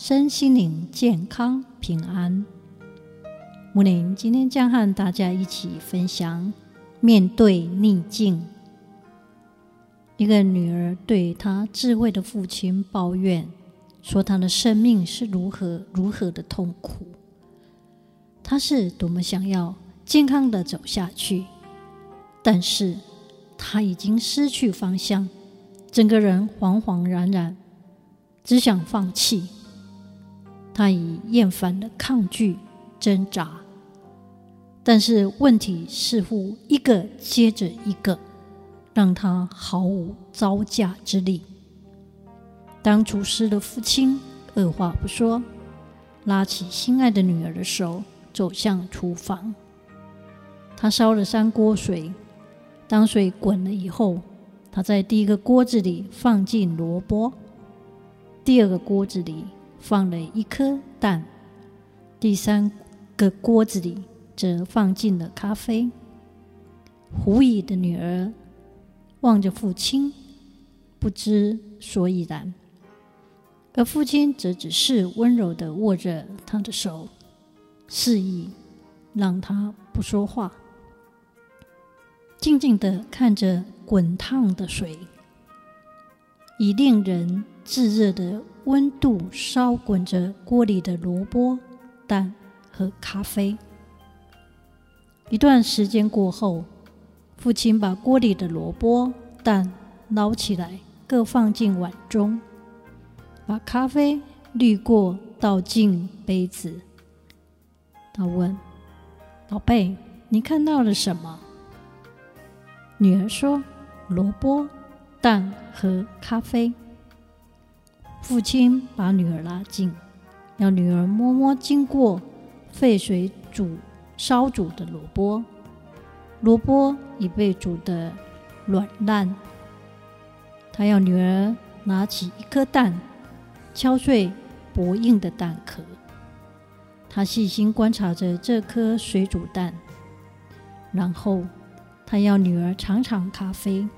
身心灵健康平安。木林今天将和大家一起分享：面对逆境。一个女儿对她智慧的父亲抱怨，说她的生命是如何如何的痛苦。她是多么想要健康的走下去，但是她已经失去方向，整个人惶惶然然，只想放弃。他已厌烦的抗拒、挣扎，但是问题似乎一个接着一个，让他毫无招架之力。当厨师的父亲二话不说，拉起心爱的女儿的手，走向厨房。他烧了三锅水，当水滚了以后，他在第一个锅子里放进萝卜，第二个锅子里。放了一颗蛋，第三个锅子里则放进了咖啡。狐疑的女儿望着父亲，不知所以然，而父亲则只是温柔地握着她的手，示意让她不说话，静静地看着滚烫的水，以令人炙热的温度烧滚着锅里的萝卜、蛋和咖啡。一段时间过后，父亲把锅里的萝卜、蛋捞起来，各放进碗中，把咖啡滤过，倒进杯子。他问：“宝贝，你看到了什么？”女儿说：“萝卜、蛋和咖啡。”父亲把女儿拉近，让女儿摸摸经过沸水煮烧煮的萝卜。萝卜已被煮得软烂。他要女儿拿起一颗蛋，敲碎薄硬的蛋壳。他细心观察着这颗水煮蛋，然后他要女儿尝尝咖啡。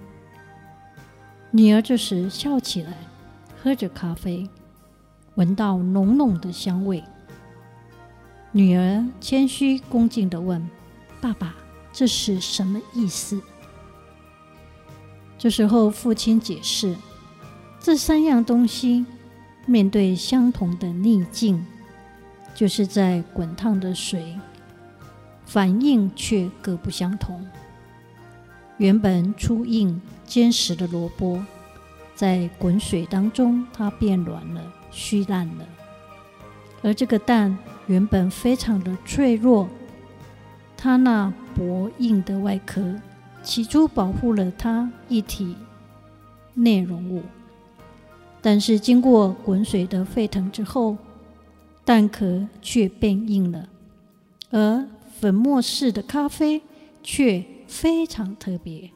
女儿这时笑起来。喝着咖啡，闻到浓浓的香味。女儿谦虚恭敬地问：“爸爸，这是什么意思？”这时候，父亲解释：“这三样东西面对相同的逆境，就是在滚烫的水，反应却各不相同。原本粗硬坚实的萝卜。”在滚水当中，它变软了，虚烂了；而这个蛋原本非常的脆弱，它那薄硬的外壳起初保护了它一体内容物，但是经过滚水的沸腾之后，蛋壳却变硬了，而粉末式的咖啡却非常特别，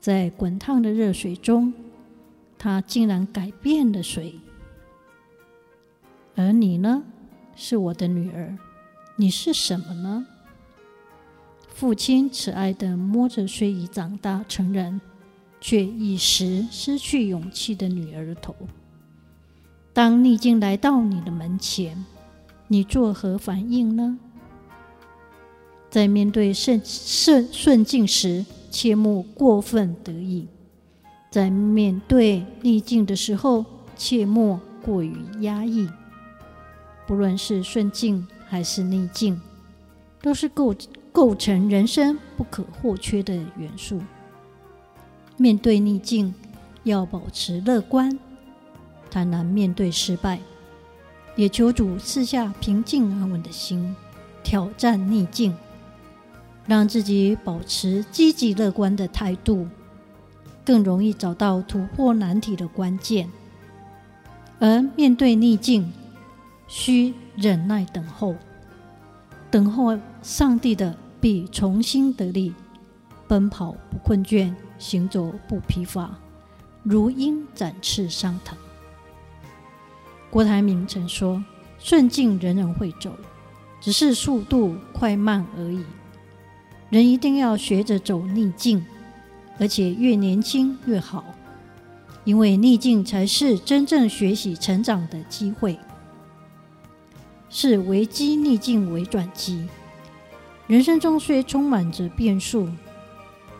在滚烫的热水中。他竟然改变了水，而你呢？是我的女儿，你是什么呢？父亲慈爱地摸着虽已长大成人，却一时失去勇气的女儿的头。当逆境来到你的门前，你作何反应呢？在面对顺顺顺境时，切莫过分得意。在面对逆境的时候，切莫过于压抑。不论是顺境还是逆境，都是构构成人生不可或缺的元素。面对逆境，要保持乐观，坦然面对失败，也求主赐下平静安稳的心，挑战逆境，让自己保持积极乐观的态度。更容易找到突破难题的关键，而面对逆境，需忍耐等候，等候上帝的必重新得力，奔跑不困倦，行走不疲乏，如鹰展翅上腾。郭台铭曾说：“顺境人人会走，只是速度快慢而已。人一定要学着走逆境，而且越年轻越好，因为逆境才是真正学习成长的机会。是危机逆境为转机。人生中虽充满着变数，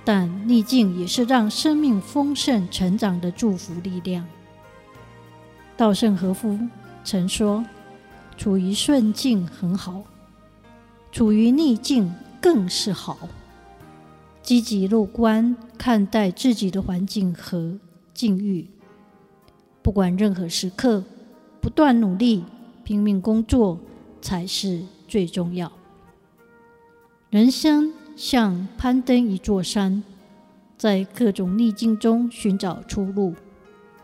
但逆境也是让生命丰盛成长的祝福力量。”稻盛和夫曾说：“处于顺境很好，处于逆境更是好。积极乐观看待自己的环境和境遇，不管任何时刻，不断努力、拼命工作才是最重要。人生像攀登一座山，在各种逆境中寻找出路。”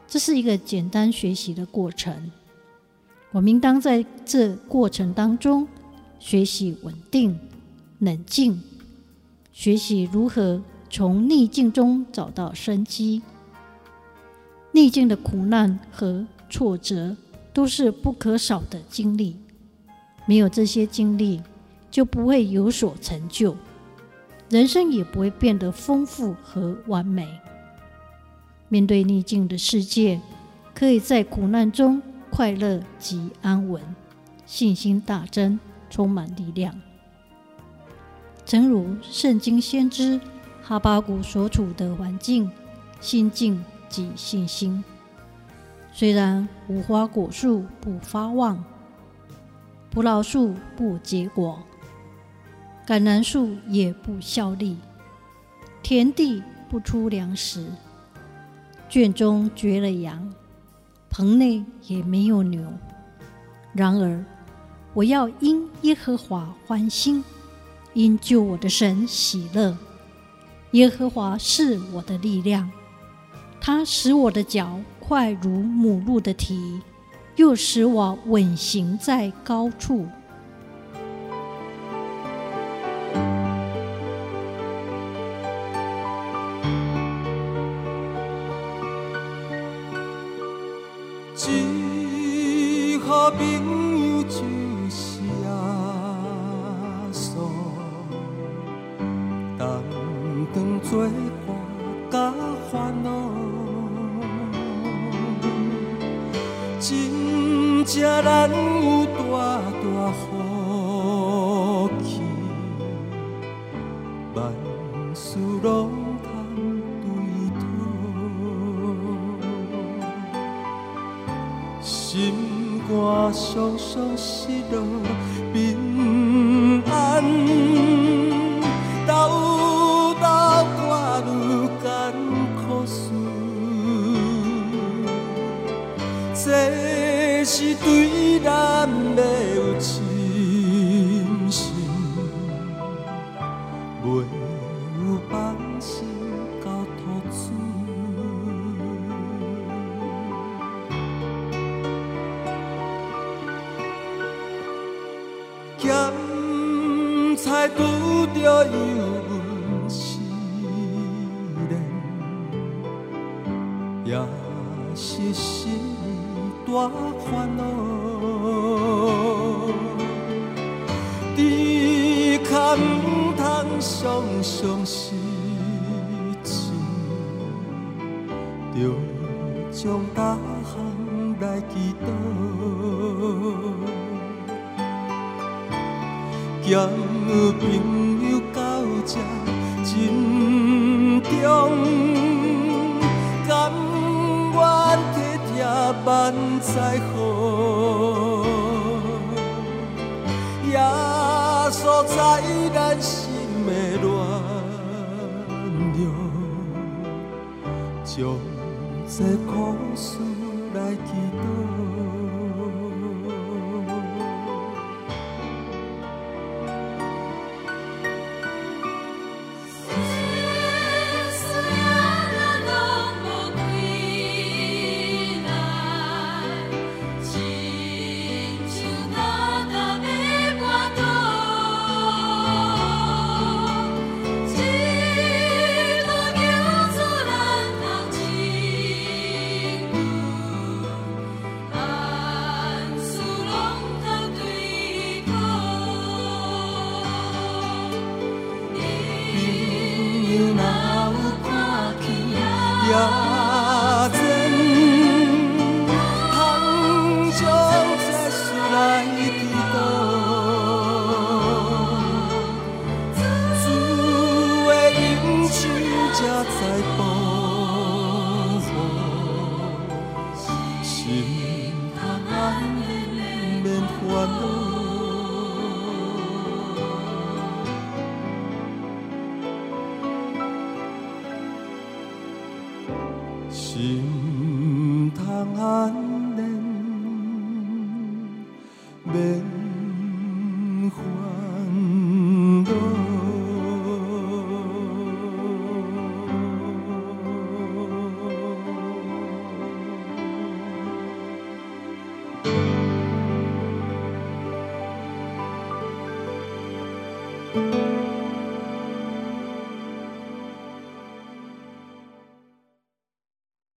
这是一个简单学习的过程，我们应当在这过程当中学习稳定、冷静，学习如何从逆境中找到生机。逆境的苦难和挫折都是不可少的经历，没有这些经历，就不会有所成就，人生也不会变得丰富和完美。面对逆境的世界，可以在苦难中快乐及安稳，信心大增，充满力量。诚如圣经先知哈巴谷所处的环境、心境及信心，虽然无花果树不发旺，葡萄树不结果，橄榄树也不效力，田地不出粮食。圈中绝了羊，棚内也没有牛。然而，我要因耶和华欢心，因救我的神喜乐。耶和华是我的力量，他使我的脚快如母鹿的蹄，又使我稳行在高处。真正难有大大福气，万事拢通对渡，心肝常常失落平安。对咱要有信心，袂有放心到吐出。咸菜拄着油温试炼，也是心。大烦恼，只可唔通常常失志，着将大项来祈祷，交朋友到这真重。万载好，耶稣在咱心的暖流，将这苦事来祈祷。